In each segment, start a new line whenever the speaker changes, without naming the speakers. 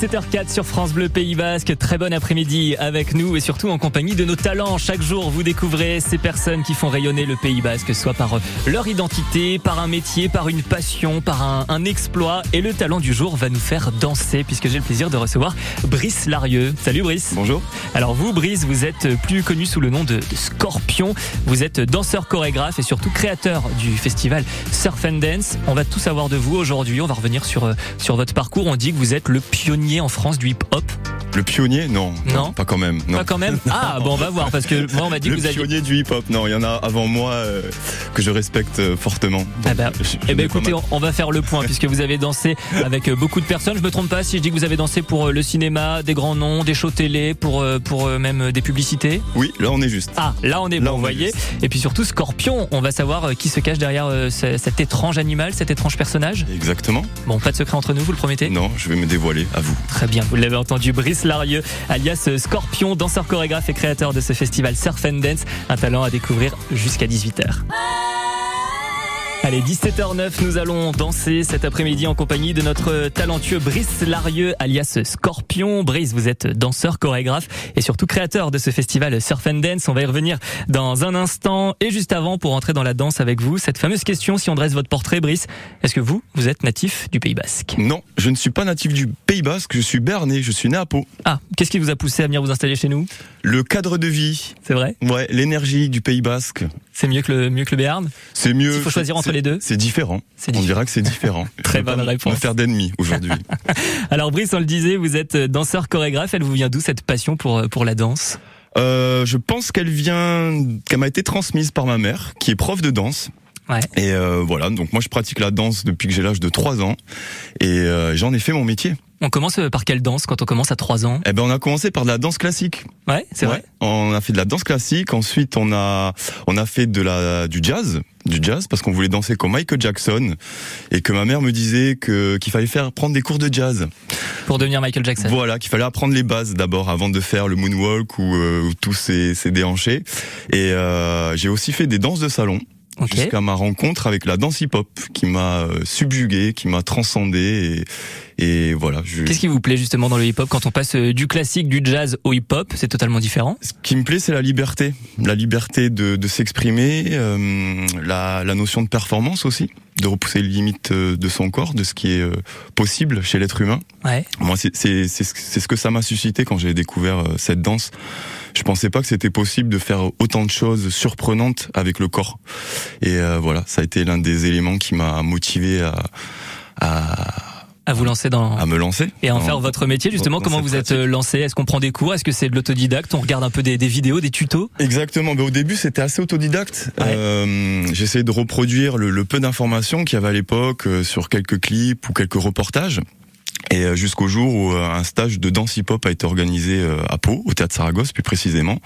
17h04 sur France Bleu Pays Basque. Très bon après-midi avec nous et surtout en compagnie de nos talents. Chaque jour, vous découvrez ces personnes qui font rayonner le Pays Basque, soit par leur identité, par un métier, par une passion, par un, un exploit. Et le talent du jour va nous faire danser puisque j'ai le plaisir de recevoir Brice Larieux. Salut Brice.
Bonjour.
Alors vous, Brice, vous êtes plus connu sous le nom de Scorpion. Vous êtes danseur chorégraphe et surtout créateur du festival Surf and Dance. On va tout savoir de vous aujourd'hui. On va revenir sur, sur votre parcours. On dit que vous êtes le pionnier en France du hip-hop.
Le pionnier Non.
Non.
Pas quand même. Non.
Pas quand même? Ah, bon, on va voir, parce que moi, on m'a dit
le
que vous aviez.
pionnier du hip-hop. Non, il y en a avant moi euh, que je respecte euh, fortement.
Ah bah,
Donc, je- je
eh
pas
écoutez, on on va faire le point puisque vous avez dansé avec euh, beaucoup de personnes. Je me trompe pas si je dis que vous avez dansé pour euh, le cinéma, des grands noms, des shows télé, pour pour même des publicités?
Oui, là on est juste.
Ah, là on est
Là,
bon,
on
vous
est
voyez. Et puis surtout Scorpion, on va savoir qui se cache derrière ce- cet étrange animal, cet étrange personnage?
Exactement.
Bon, pas de secret entre nous, vous le promettez?
Non, je vais me dévoiler à vous.
Très bien, vous l'avez entendu, Brice Larieux, alias Scorpion, danseur chorégraphe et créateur de ce festival Surf and Dance, un talent à découvrir jusqu'à 18h. Allez, 17h09, nous allons danser cet après-midi en compagnie de notre talentueux Brice Larieux, alias Scorpion. Brice, vous êtes danseur, chorégraphe et surtout créateur de ce festival Surf and Dance. On va y revenir dans un instant. Et juste avant, pour entrer dans la danse avec vous, cette fameuse question, si on dresse votre portrait, Brice, est-ce que vous, vous êtes natif du Pays Basque?
Non, je ne suis pas natif du Pays Basque, je suis berné, je suis né à Pau.
Ah, qu'est-ce qui vous a poussé à venir vous installer chez nous?
Le cadre de vie,
C'est vrai?
Ouais, l'énergie du Pays Basque,
C'est mieux que le mieux que le Béarn?
C'est mieux.
S'il faut choisir entre les deux
C'est différent. On dira que c'est différent.
Très bonne réponse.
Me faire d'ennemis aujourd'hui.
Alors Brice, on le disait, vous êtes danseur chorégraphe. Elle vous vient d'où cette passion pour pour la danse?
Euh, je pense qu'elle vient, qu'elle m'a été transmise par ma mère, qui est prof de danse.
Ouais.
Et euh, voilà, donc moi je pratique la danse depuis que j'ai l'âge de 3 ans et euh, j'en ai fait mon métier.
On commence par quelle danse quand on commence à 3 ans?
Eh ben on a commencé par de la danse classique.
Ouais, c'est
Ouais.
vrai.
On a fait de la danse classique, ensuite on a on a fait de la du jazz, du jazz parce qu'on voulait danser comme Michael Jackson et que ma mère me disait que qu'il fallait faire prendre des cours de jazz.
Pour devenir Michael Jackson.
Voilà, qu'il fallait apprendre les bases d'abord avant de faire le moonwalk ou, euh, ou tous ces, ces déhanchés. Et euh, j'ai aussi fait des danses de salon.
Ok.
Jusqu'à ma rencontre avec la danse hip-hop qui m'a euh, subjugué, qui m'a transcendé et, et voilà. Je...
Qu'est-ce qui vous plaît justement dans le hip-hop quand on passe euh, du classique, du jazz au hip-hop? C'est totalement différent.
Ce qui me plaît, c'est la liberté, la liberté de, de s'exprimer, euh, la, la notion de performance aussi, de repousser les limites euh, de son corps, de ce qui est euh, possible chez l'être humain.
Ouais.
Moi, c'est c'est c'est ce c'est ce que ça m'a suscité quand j'ai découvert euh, cette danse. Je pensais pas que c'était possible de faire autant de choses surprenantes avec le corps. Et euh, voilà, ça a été l'un des éléments qui m'a motivé à, à,
À vous lancer dans
à me lancer.
et à en
dans-
faire votre métier justement.
dans
Comment vous êtes
pratique.
euh, lancé? Est-ce qu'on prend des cours? Est-ce que c'est de l'autodidacte? On regarde un peu des, des vidéos, des tutos?
Exactement. Ben, au début, c'était assez autodidacte.
Ouais.
Euh, J'essayais de reproduire le, le peu d'informations qu'il y avait à l'époque euh, sur quelques clips ou quelques reportages. Et euh, jusqu'au jour où euh, un stage de danse hip-hop a été organisé euh, à Pau, au théâtre Saragosse plus précisément.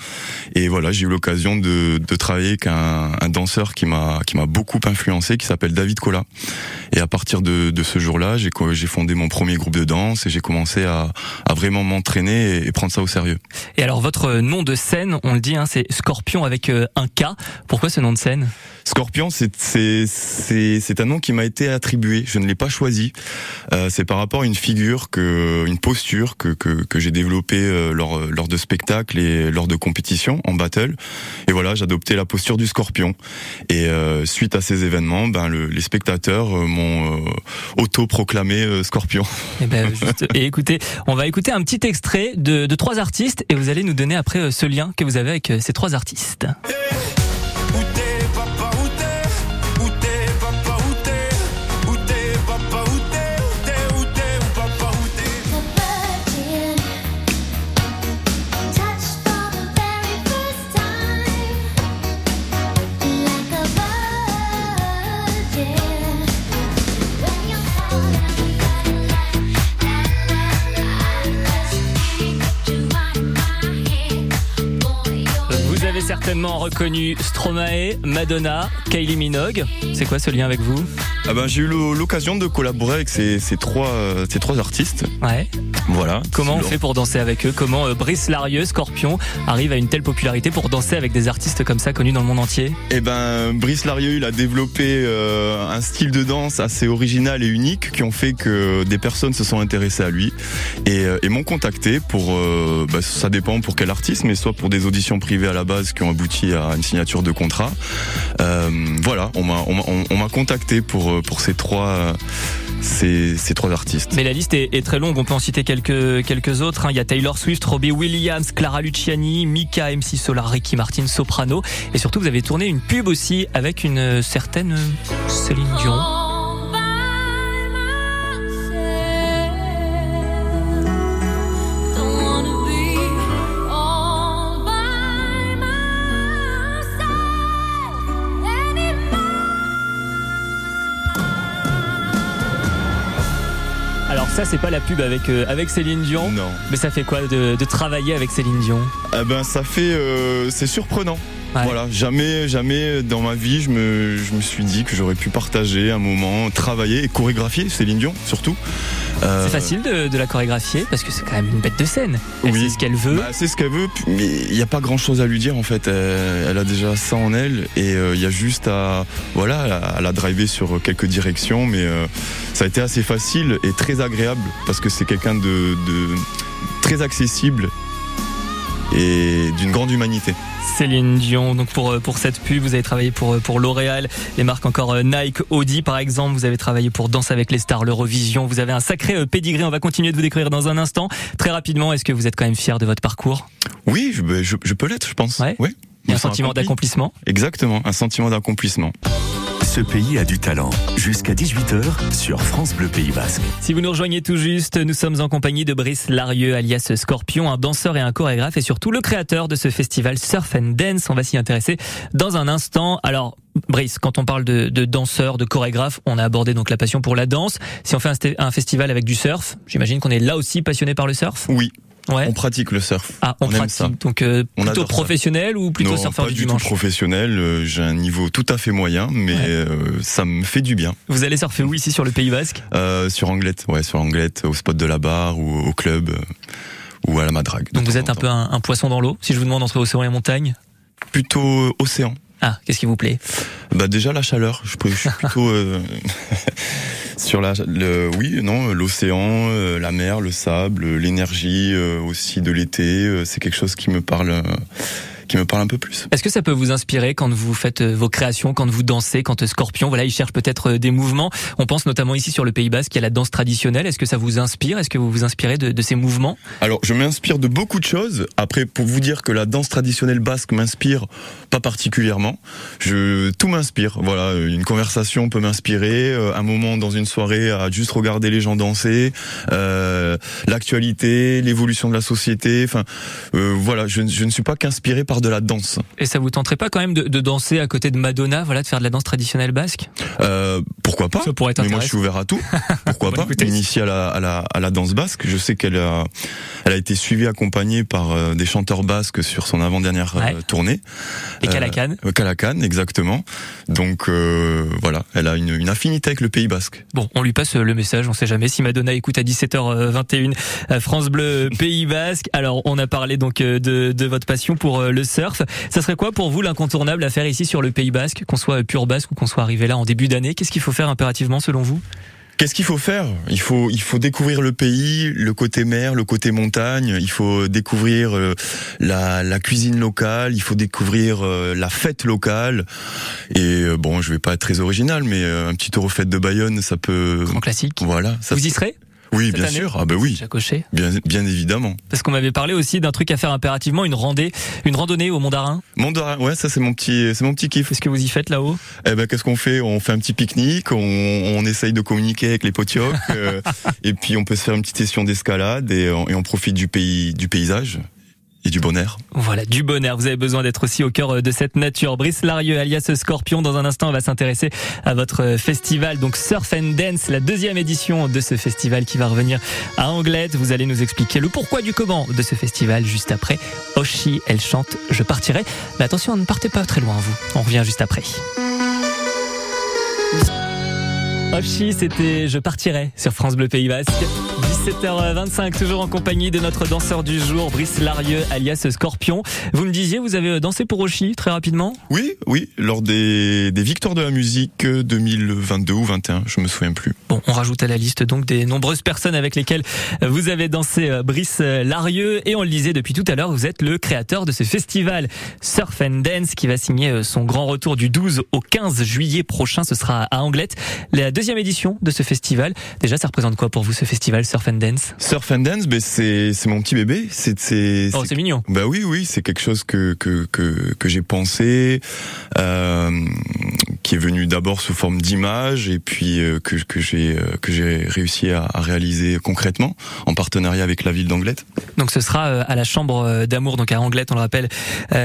Et voilà, j'ai eu l'occasion de, de travailler avec un, un danseur qui m'a qui m'a beaucoup influencé, qui s'appelle David Cola. Et à partir de, de ce jour-là, j'ai fondé mon premier groupe de danse et j'ai commencé à, à vraiment m'entraîner et, et prendre ça au sérieux.
Et alors votre nom de scène, on le dit, hein, c'est Scorpion avec un K. Pourquoi ce nom de scène?
Scorpion, c'est c'est c'est c'est un nom qui m'a été attribué. Je ne l'ai pas choisi. Euh, c'est par rapport à une figure que, une posture que que, que j'ai développée euh, lors lors de spectacles et lors de compétitions en battle. Et voilà, j'ai adopté la posture du Scorpion. Et euh, suite à ces événements, ben le- les spectateurs euh, m'ont euh, auto-proclamé euh, Scorpion.
Eh ben, juste- et écoutez, on va écouter un petit extrait de, de trois artistes et vous allez nous donner après euh, ce lien que vous avez avec euh, ces trois artistes. Reconnu Stromae, Madonna, Kylie Minogue. C'est quoi ce lien avec vous?
Ah ben, j'ai eu l'o- l'occasion de collaborer avec ces, ces trois, euh, ces trois artistes.
Ouais.
Voilà.
Comment on fait pour danser avec eux? Comment euh, Brice Larieux, Scorpion, arrive à une telle popularité pour danser avec des artistes comme ça connus dans le monde entier?
Eh ben, Brice Larieux, il a développé euh, un style de danse assez original et unique qui ont fait que des personnes se sont intéressées à lui et, et m'ont contacté pour, bah, ça dépend pour quel artiste, mais soit pour des auditions privées à la base qui ont abouti à une signature de contrat. Voilà, on m'a contacté pour pour ces trois artistes.
Mais la liste est, très longue, on peut en citer quelques, autres. hein. Il y a Taylor Swift, Robbie Williams, Clara Luciani, Mika, MC Solar, Ricky Martin, Soprano. Et surtout, vous avez tourné une pub aussi avec une certaine Céline Dion. Ça, c'est pas la pub avec, euh, avec Céline Dion.
Non.
Mais ça fait quoi de, de travailler avec Céline Dion?
Eh ben, ça fait, euh, c'est surprenant.
Ouais.
Voilà, jamais, jamais dans ma vie, je me, je me suis dit que j'aurais pu partager un moment, travailler et chorégraphier Céline Dion surtout. Euh,
C'est facile de, de la chorégraphier parce que c'est quand même une bête de scène. Elle
Oui.
sait ce qu'elle veut.
Bah, c'est ce qu'elle veut, mais il n'y a pas grand chose à lui dire en fait. Elle, elle a déjà ça en elle et euh, il y a juste à, voilà, à la driver sur quelques directions, mais euh, ça a été assez facile et très agréable parce que c'est quelqu'un de, de très accessible et d'une grande humanité.
Céline Dion, donc pour, euh, pour cette pub, vous avez travaillé pour, euh, pour L'Oréal, les marques encore euh, Nike, Audi par exemple, vous avez travaillé pour Danse avec les stars, l'Eurovision, vous avez un sacré pédigré, on va continuer de vous découvrir dans un instant. Très rapidement, est-ce que vous êtes quand même fier de votre parcours?
Oui, je, je- je peux l'être, je pense.
Ouais.
Oui.
Il y a un sentiment
accompli.
d'accomplissement
Exactement, un sentiment d'accomplissement.
Ce pays a du talent. Jusqu'à 18h sur France Bleu Pays Basque.
Si vous nous rejoignez tout juste, nous sommes en compagnie de Brice Larieux, alias Scorpion, un danseur et un chorégraphe, et surtout le créateur de ce festival Surf and Dance. On va s'y intéresser dans un instant. Alors, Brice, quand on parle de, de danseur, de chorégraphe, on a abordé donc la passion pour la danse. Si on fait un festival avec du surf, j'imagine qu'on est là aussi passionné par le surf?
Oui,
Ouais.
on pratique le surf.
Ah, on,
on aime
pratique.
ça.
Donc euh, plutôt
ça.
professionnel ou plutôt
non,
surfeur
pas
du
du tout professionnel. euh, J'ai un niveau tout à fait moyen, mais
Ouais.
euh, ça me fait du bien.
Vous allez surfer où ici sur le Pays Basque?
Euh, sur Anglette, ouais, sur Anglette, au spot de la barre ou au club ou à la madrague.
Donc vous êtes un peu un, un poisson dans l'eau. Si je vous demande entre océan et montagne,
plutôt océan.
Ah, qu'est-ce qui vous plaît?
Bah déjà la chaleur. Je, suis plutôt euh, sur la, le, oui, non, l'océan, euh, la mer, le sable, l'énergie euh, aussi de l'été. C'est quelque chose qui me parle, qui me parle un peu plus.
Est-ce que ça peut vous inspirer quand vous faites euh, vos créations, quand vous dansez, quand euh, Scorpion, voilà, il cherche peut-être euh, des mouvements. On pense notamment ici sur le Pays Basque, il y a la danse traditionnelle. Est-ce que ça vous inspire? Est-ce que vous vous inspirez de, de ces mouvements?
Alors, je m'inspire de beaucoup de choses. Après, pour vous dire que la danse traditionnelle basque m'inspire pas particulièrement. Je tout m'inspire. Voilà, une conversation peut m'inspirer. Un moment dans une soirée à juste regarder les gens danser. euh, L'actualité, l'évolution de la société. Enfin, euh, voilà, je, je ne suis pas qu'inspiré par de la danse.
Et ça vous tenterait pas quand même de, de danser à côté de Madonna, voilà, de faire de la danse traditionnelle basque?
Euh, pourquoi pas?
Ça pourrait être
Mais moi, je suis ouvert à tout. Pourquoi
Bon,
pas
écoutez.
M'initier à la, à, la, à la danse basque. Je sais qu'elle a, elle a été suivie, accompagnée par euh, des chanteurs basques sur son avant-dernière euh,
Ouais.
tournée.
Et Calacan
Euh, Calacan, exactement. Donc euh, voilà, elle a une, une affinité avec le Pays Basque.
Bon, on lui passe le message, on sait jamais si Madonna écoute à 17h21 euh, France Bleu Pays Basque. Alors, on a parlé donc de, de votre passion pour le surf. Ça serait quoi pour vous l'incontournable à faire ici sur le Pays Basque, qu'on soit pur basque ou qu'on soit arrivé là en début d'année? Qu'est-ce qu'il faut faire impérativement selon vous?
Qu'est-ce qu'il faut faire? Il faut il faut découvrir le pays, le côté mer, le côté montagne. Il faut découvrir euh, la, la cuisine locale. Il faut découvrir euh, la fête locale. Et euh, bon, je vais pas être très original, mais un petit Eurofête de Bayonne, ça peut.
Grand classique.
Voilà. Ça,
Vous y serez?
Oui,
cette
bien
année
sûr. Ah ben oui,
coché.
bien bien évidemment.
Parce qu'on m'avait parlé aussi d'un truc à faire impérativement, une randée, une randonnée au Mont d'Arin.
Mandarin, ouais, ça c'est mon petit c'est mon petit kiff.
Qu'est-ce que vous y faites là-haut?
Eh ben, qu'est-ce qu'on fait? On fait un petit pique-nique, on, on essaye de communiquer avec les potiocs, euh, et puis on peut se faire une petite session d'escalade et, on- et on profite du pays, du paysage et du bon air.
Voilà, du bonheur. Vous avez besoin d'être aussi au cœur euh, de cette nature. Brice Larieux, alias Scorpion, dans un instant, on va s'intéresser à votre euh, festival, donc Surf and Dance, la deuxième édition de ce festival qui va revenir à Anglette. Vous allez nous expliquer le pourquoi du comment de ce festival juste après. Oshi, elle chante Je partirai. Mais attention, ne partez pas très loin, vous. On revient juste après. Oshi, c'était Je partirai sur France Bleu Pays Basque. 17h25, toujours en compagnie de notre danseur du jour, Brice Larieux, alias Scorpion. Vous me disiez, vous avez dansé pour Oshi très rapidement?
Oui, oui, lors des, des victoires de la musique euh, 2022 ou 21, je me souviens plus.
Bon, on rajoute à la liste donc des nombreuses personnes avec lesquelles vous avez dansé euh, Brice Larieux et on le disait depuis tout à l'heure, vous êtes le créateur de ce festival Surf and Dance qui va signer euh, son grand retour du 12 au 15 juillet prochain. Ce sera à Anglette, la deuxième édition de ce festival. Déjà, ça représente quoi pour vous ce festival Surf and Dance?
Surf and Dance, ben c'est c'est mon petit bébé. C'est c'est
Oh,
c'est-
mignon.
Bah oui, oui, c'est quelque chose que que que, que j'ai pensé, euh, qui est venu d'abord sous forme d'image et puis euh, que que j'ai euh, que j'ai réussi à, à réaliser concrètement en partenariat avec la ville d'Anglette.
Donc ce sera à la Chambre d'amour, donc à Anglette, on le rappelle,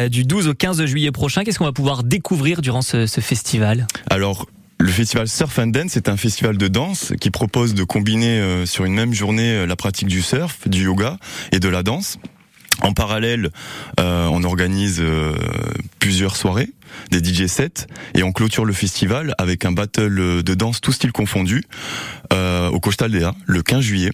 du 12 au 15 juillet prochain. Qu'est-ce qu'on va pouvoir découvrir durant ce, ce festival?
Alors le festival Surf and Dance est un festival de danse qui propose de combiner euh, sur une même journée euh, la pratique du surf, du yoga et de la danse. En parallèle, euh, on organise plusieurs soirées, des DJ sets, et on clôture le festival avec un battle de danse tout style confondu au Costaldea le 15 juillet.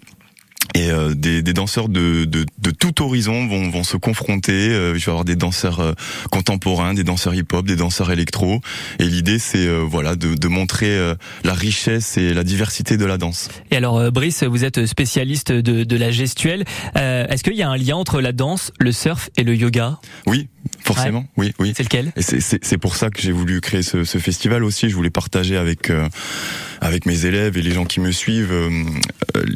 Et euh, des, des danseurs de, de, de tout horizon vont, vont se confronter. Euh, je vais avoir des danseurs euh, contemporains, des danseurs hip-hop, des danseurs électro. Et l'idée, c'est euh, voilà de, de montrer euh, la richesse et la diversité de la danse.
Et alors, euh, Brice, vous êtes spécialiste de, de la gestuelle. Euh, Est-ce qu'il y a un lien entre la danse, le surf et le yoga?
Oui, forcément. Oui, oui.
C'est lequel?
C'est- c'est c'est pour ça que j'ai voulu créer ce, ce festival aussi. Je voulais partager avec euh, avec mes élèves et les gens qui me suivent euh,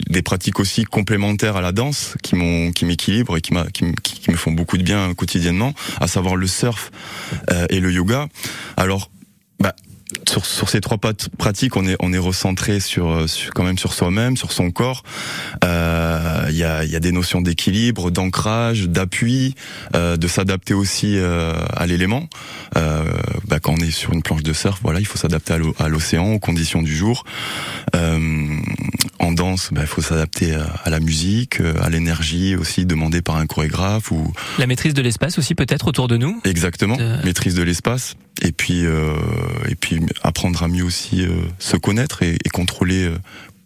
des pratiques aussi complémentaires à la danse qui m'ont qui m'équilibrent et qui, me- font beaucoup de bien quotidiennement, à savoir le surf euh, et le yoga. Alors, bah, sur, ces trois pratiques, on est on est recentré sur, quand même sur soi-même, sur son corps. Euh, Il y a y a des notions d'équilibre, d'ancrage, d'appui, euh, de s'adapter aussi euh, à l'élément. Bah, quand on est sur une planche de surf, voilà, il faut s'adapter à l'océan, aux conditions du jour. Euh, en danse, bah, il faut s'adapter à, à la musique, euh, à l'énergie aussi demandée par un chorégraphe ou
La maîtrise de l'espace aussi peut-être autour de nous
exactement
De-
maîtrise de l'espace. Et puis euh, et puis apprendre à mieux aussi euh, se connaître et, et contrôler.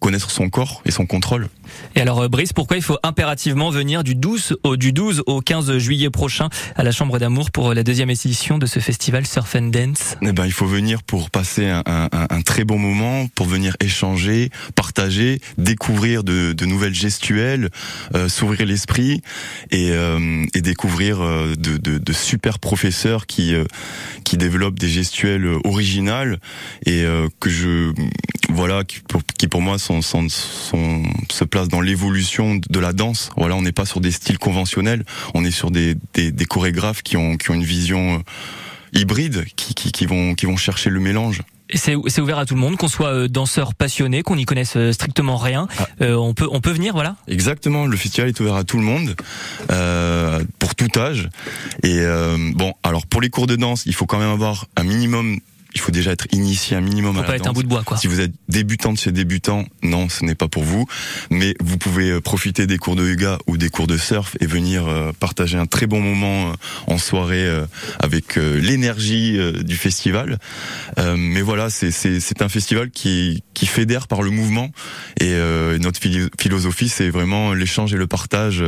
Euh, connaître son corps et son contrôle.
Et alors, euh, Brice, pourquoi il faut impérativement venir du 12 au, du 12 au 15 juillet prochain à la Chambre d'amour pour la deuxième édition de ce festival Surf and Dance?
Eh ben, il faut venir pour passer un, un- un- très bon moment, pour venir échanger, partager, découvrir de, de nouvelles gestuelles, euh, s'ouvrir l'esprit et, euh, et découvrir euh, de, de- de super professeurs qui euh, qui développent des gestuelles originales et euh, que je voilà qui pour, qui pour moi sont, sont, sont- se placent dans l'évolution de la danse. Voilà, on n'est pas sur des styles conventionnels, on est sur des, des, des chorégraphes qui ont qui ont une vision euh, hybrides qui, qui, qui vont qui vont chercher le mélange.
C'est ouvert à tout le monde, qu'on soit euh, danseur passionné, qu'on n'y connaisse euh, strictement rien.
Ah.
Euh, on peut on peut venir, voilà.
Exactement, le festival est ouvert à tout le monde, euh, pour tout âge. Et euh, bon, alors pour les cours de danse, il faut quand même avoir un minimum. Il faut déjà être initié un minimum
Faut
à
pas
la
être un bout de bois, quoi.
Si vous êtes débutant de chez débutant, non, ce n'est pas pour vous. Mais vous pouvez euh, profiter des cours de yoga ou des cours de surf et venir euh, partager un très bon moment euh, en soirée avec l'énergie du festival. Mais voilà, c'est- c'est c'est un festival qui, qui fédère par le mouvement. Et notre philo- philosophie, c'est vraiment l'échange et le partage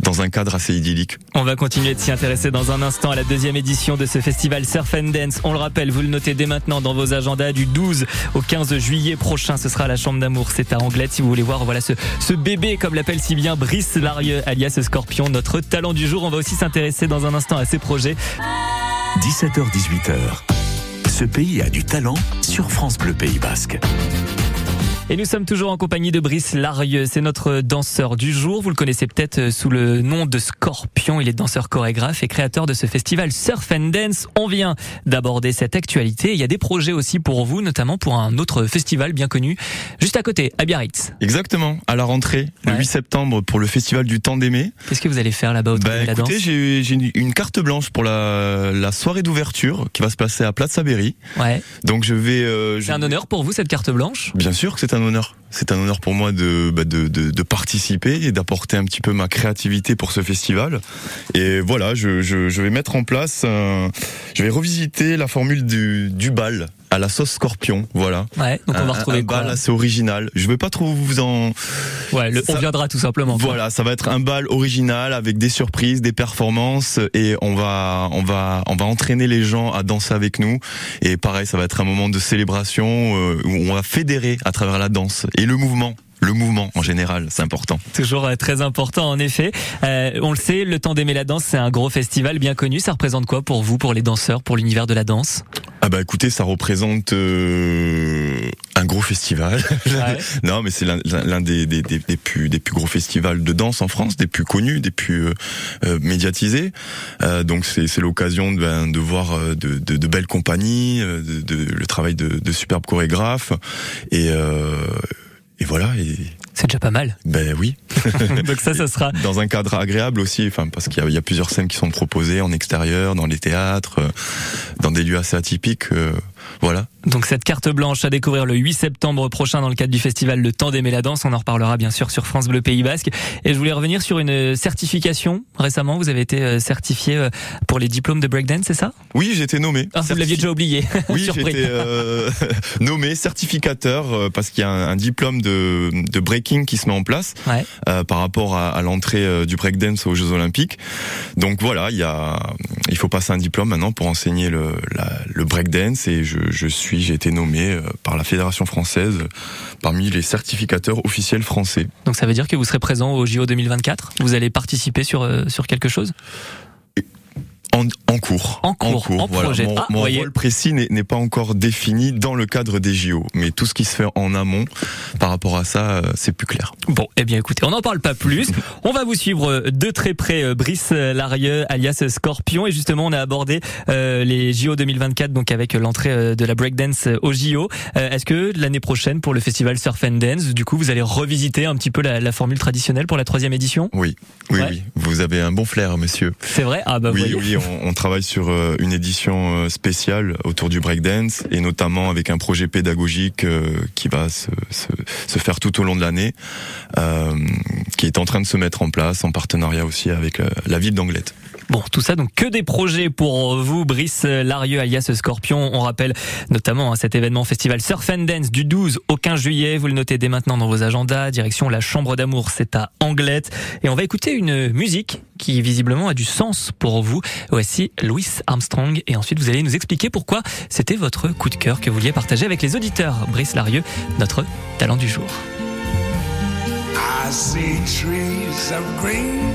dans un cadre assez idyllique.
On va continuer de s'y intéresser dans un instant à la deuxième édition de ce festival Surf and Dance. On le rappelle, vous le notez dès maintenant dans vos agendas du 12 au 15 juillet prochain. Ce sera à la Chambre d'amour. C'est à Anglette si vous voulez voir voilà ce, ce bébé, comme l'appelle si bien Brice Larieux, alias Scorpion, notre talent du jour. On va aussi s'intéresser dans un instant à ses projets.
17h-18h. Ce pays a du talent sur France Bleu Pays Basque.
Et nous sommes toujours en compagnie de Brice Larieux. C'est notre danseur du jour. Vous le connaissez peut-être euh, sous le nom de Scorpion. Il est danseur chorégraphe et créateur de ce festival Surf and Dance. On vient d'aborder cette actualité. Il y a des projets aussi pour vous, notamment pour un autre festival bien connu, juste à côté, à Biarritz.
Exactement, à la rentrée, le
Ouais.
8 septembre, pour le festival du temps d'aimer.
Qu'est-ce que vous allez faire là-bas autour
Bah
de la
écoutez,
danse
j'ai une- carte blanche pour la, la soirée d'ouverture qui va se passer à Plaza Berry.
Ouais.
Donc je vais. euh, je-
C'est un honneur pour vous cette carte blanche.
Bien sûr que c'est un C'est un honneur pour moi de, bah, de, participer et d'apporter un petit peu ma créativité pour ce festival. Et voilà, je, vais mettre en place, je vais revisiter la formule du bal. À la sauce scorpion, voilà.
Ouais, donc on va
Un-
retrouver
un
quoi
bal assez original. Je veux pas trop vous en.
Ouais, le- on viendra tout simplement. quoi.
Voilà, ça va être un bal original avec des surprises, des performances et on va on va on va entraîner les gens à danser avec nous et pareil, ça va être un moment de célébration euh, où on va fédérer à travers la danse et le mouvement. Le mouvement en général, c'est important.
Toujours euh, très important en effet. Euh, on le sait, le temps d'aimer la danse, c'est un gros festival bien connu. Ça représente quoi pour vous, pour les danseurs, pour l'univers de la danse?
Ah bah écoutez, ça représente euh, un gros festival.
Ouais.
non, mais c'est l'un des, des, des, des plus des plus gros festivals de danse en France, des plus connus, des plus euh, euh, médiatisés. Euh, donc c'est l'occasion de, ben, de voir euh, de, de, de belles compagnies, de, de- le travail de, de superbes chorégraphes et euh, et voilà. Et
C'est déjà pas mal.
ben oui,
donc ça, ça sera
dans un cadre agréable aussi. Enfin parce qu'il y a, il y a plusieurs scènes qui sont proposées en extérieur, dans les théâtres, euh, dans des lieux assez atypiques. euh, voilà.
Donc cette carte blanche à découvrir le 8 septembre prochain dans le cadre du festival Le Temps d'aimer la danse. On en reparlera bien sûr sur France Bleu Pays Basque. Et je voulais revenir sur une certification. Récemment, vous avez été euh, certifié euh, pour les diplômes de breakdance, c'est ça?
Oui, j'ai été nommé.
Ah, vous l'aviez déjà oublié.
Oui, j'ai été euh, nommé certificateur euh, parce qu'il y a un, un diplôme de, de breaking qui se met en place
Ouais.
euh, par rapport à, à l'entrée du breakdance aux Jeux Olympiques. Donc voilà, il y a, il faut passer un diplôme maintenant pour enseigner le, la, le breakdance et je, je suis, j'ai été nommé euh, par la Fédération française parmi les certificateurs officiels français.
Donc ça veut dire que vous serez présent au JO 2024 Vous allez participer sur, euh, sur quelque chose?
En, en cours.
En cours, en projet.
Mon,
Ah,
mon
voyez.
rôle précis n'est pas encore défini dans le cadre des JO, mais tout ce qui se fait en amont par rapport à ça, euh, c'est plus clair.
Bon, eh bien écoutez, on n'en parle pas plus. On va vous suivre euh, de très près, euh, Brice Larieux, alias Scorpion. Et justement, on a abordé euh, les JO 2024, donc avec l'entrée de la breakdance aux JO. Euh, Est-ce que l'année prochaine, pour le festival Surf and Dance, du coup, vous allez revisiter un petit peu la, la formule traditionnelle pour la troisième édition?
Oui, oui,
Ouais.
oui. Vous avez un bon flair, monsieur.
C'est vrai? Ah bah
oui,
voyez.
oui, on, travaille sur euh, une édition euh, spéciale autour du breakdance et notamment avec un projet pédagogique euh, qui va se, faire tout au long de l'année, qui est en train de se mettre en place en partenariat aussi avec la ville d'Anglette.
Bon, tout ça, donc que des projets pour vous, Brice Larieux, alias Scorpion. On rappelle notamment hein, cet événement festival Surf and Dance du 12 au 15 juillet. Vous le notez dès maintenant dans vos agendas. Direction la Chambre d'amour, c'est à Anglette. Et on va écouter une musique qui visiblement a du sens pour vous. Voici Louis Armstrong. Et ensuite, vous allez nous expliquer pourquoi c'était votre coup de cœur que vous vouliez partager avec les auditeurs. Brice Larieux, notre talent du jour.
I see trees of green,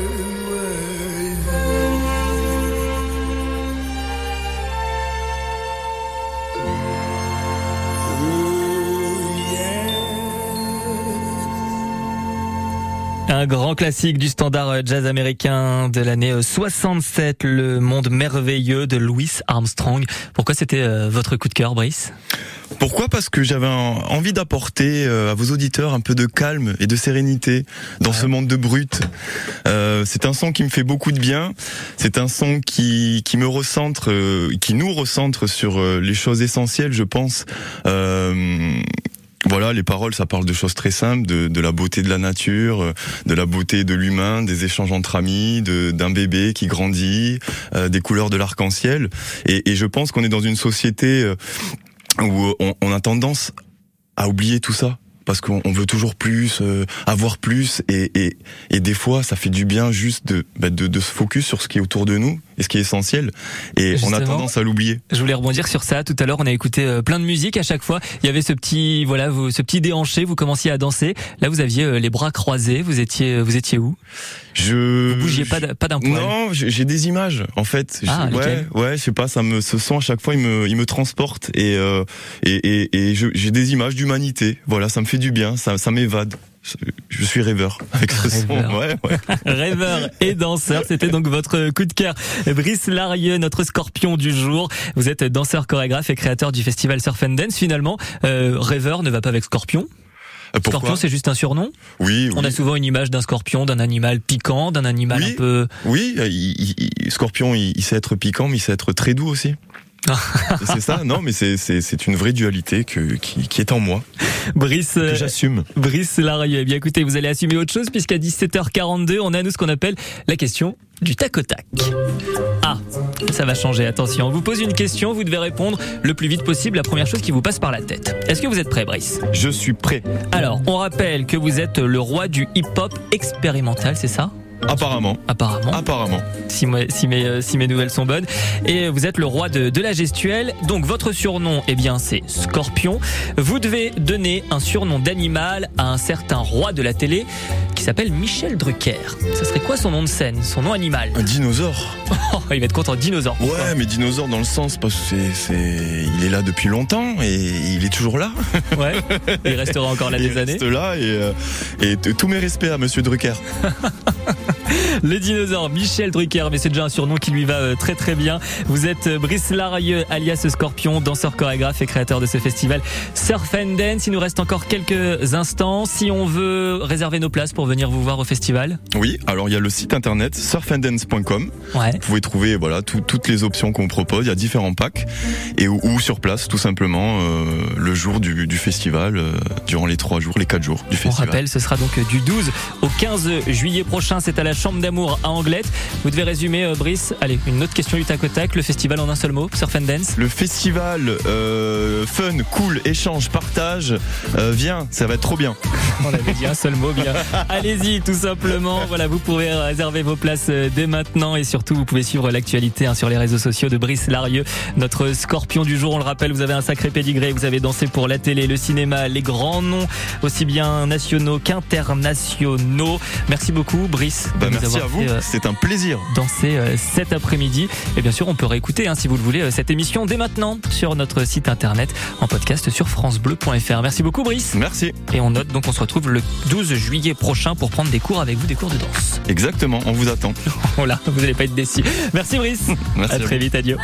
Un grand classique du standard euh, jazz américain de l'année euh, 67, Le Monde merveilleux de Louis Armstrong. Pourquoi c'était euh, votre coup de cœur, Brice?
Pourquoi? Parce que j'avais envie d'apporter euh, à vos auditeurs un peu de calme et de sérénité dans ce monde de brut. Euh, c'est un son qui me fait beaucoup de bien. C'est un son qui, qui me recentre, euh, qui nous recentre sur euh, les choses essentielles, je pense. Euh, voilà, les paroles, ça parle de choses très simples, de, de la beauté de la nature, euh, de la beauté de l'humain, des échanges entre amis, d'un bébé qui grandit, euh, des couleurs de l'arc-en-ciel. Et, et je pense qu'on est dans une société euh, où on, on a tendance à oublier tout ça. Parce qu'on on veut toujours plus, euh, avoir plus, et, et, et des fois, ça fait du bien juste de, bah, de, de se focus sur ce qui est autour de nous et ce qui est essentiel. Et on a tendance à l'oublier.
Je voulais rebondir sur ça. Tout à l'heure, on a écouté euh, plein de musique à chaque fois. Il y avait ce petit, voilà, vous, ce petit déhanché. Vous commenciez à danser. Là, vous aviez euh, les bras croisés. Vous étiez, euh, vous étiez où?
Je
Vous bougiez pas, pas d'un poil.
Non, j'ai des images en fait.
Ah,
ouais, ouais, je sais pas, ça me, ce son à chaque fois, il me, il me transporte et euh, et et, et j'ai des images d'humanité. Voilà, ça me fait du bien, ça, ça m'évade. Je, suis rêveur avec ce son.
Rêveur.
Ouais, ouais.
Rêveur et danseur, c'était donc votre coup de cœur. Brice Larieux, notre scorpion du jour. Vous êtes danseur, chorégraphe et créateur du festival Surf and Dance. Finalement, euh, rêveur ne va pas avec scorpion.
Euh, Pourquoi
Scorpion, c'est juste un surnom.
Oui, oui.
On a souvent une image d'un scorpion, d'un animal piquant, d'un animal
Oui.
un peu.
Oui, il- il- il- Scorpion, il, il sait être piquant, mais il sait être très doux aussi. C'est ça, non, mais c'est une vraie dualité que qui, qui est en moi
Brice,
que j'assume.
Brice Larieux. Eh bien, écoutez, vous allez assumer autre chose puisqu'à 17h42, on a nous ce qu'on appelle la question du tac au tac. Ah, ça va changer. Attention, on vous pose une question, vous devez répondre le plus vite possible la première chose qui vous passe par la tête. Est-ce que vous êtes prêt, Brice?
Je suis prêt.
Alors, on rappelle que vous êtes le roi du hip-hop expérimental, c'est ça?
Apparemment.
Apparemment,
Apparemment.
si, moi- si mes, euh, si mes nouvelles sont bonnes. Et vous êtes le roi de, de la gestuelle. Donc votre surnom, eh bien, c'est Scorpion. Vous devez donner un surnom d'animal à un certain roi de la télé qui s'appelle Michel Drucker. Ça serait quoi son nom de scène, son nom animal
Un dinosaure.
Oh, Il va être content, dinosaure. Pourquoi
Ouais, mais dinosaure dans le sens parce que c'est il est là depuis longtemps et il est toujours là.
Ouais. Il restera encore là
il
des années.
reste là et euh, et tous mes respects à Monsieur Drucker.
Le dinosaure Michel Drucker, mais c'est déjà un surnom qui lui va euh, très très bien. Vous êtes euh, Brice Larieux, alias Scorpion, danseur chorégraphe et créateur de ce festival Surf and Dance. Il nous reste encore quelques instants. Si on veut réserver nos places pour venir vous voir au festival,
Oui, alors il y a le site internet surfandance.com.
ouais.
Vous pouvez trouver voilà tout- toutes les options qu'on propose. Il y a différents packs et ou, ou sur place tout simplement euh, le jour du, du festival euh, durant les trois jours, les quatre jours du
On
festival.
rappelle, ce sera donc du 12 au 15 juillet prochain. C'est à la Chambre d'amour à Anglette. Vous devez résumer, euh, Brice. Allez, une autre question du tac au tac. Le festival en un seul mot, Surf and Dance.
Le festival euh, fun, cool, échange, partage, euh, viens, ça va être trop bien.
On avait dit un seul mot, bien. Allez-y, tout simplement. Voilà, vous pouvez réserver vos places dès maintenant et surtout, vous pouvez suivre l'actualité hein, sur les réseaux sociaux de Brice Larieux, notre scorpion du jour. On le rappelle, vous avez un sacré pédigré. Vous avez dansé pour la télé, le cinéma, les grands noms, aussi bien nationaux qu'internationaux. Merci beaucoup, Brice, de
Bah,
nous
merci
avoir
à vous,
euh,
c'est un plaisir.
danser euh, cet après-midi. Et bien sûr, on peut réécouter, hein, si vous le voulez, euh, cette émission dès maintenant sur notre site internet en podcast sur francebleu.fr. Merci beaucoup, Brice.
Merci.
Et on note donc on se retrouve le 12 juillet prochain pour prendre des cours avec vous, des cours de danse.
Exactement, on vous attend.
Voilà, vous n'allez pas être déçus. Merci Brice.
Merci
à très vite, adieu.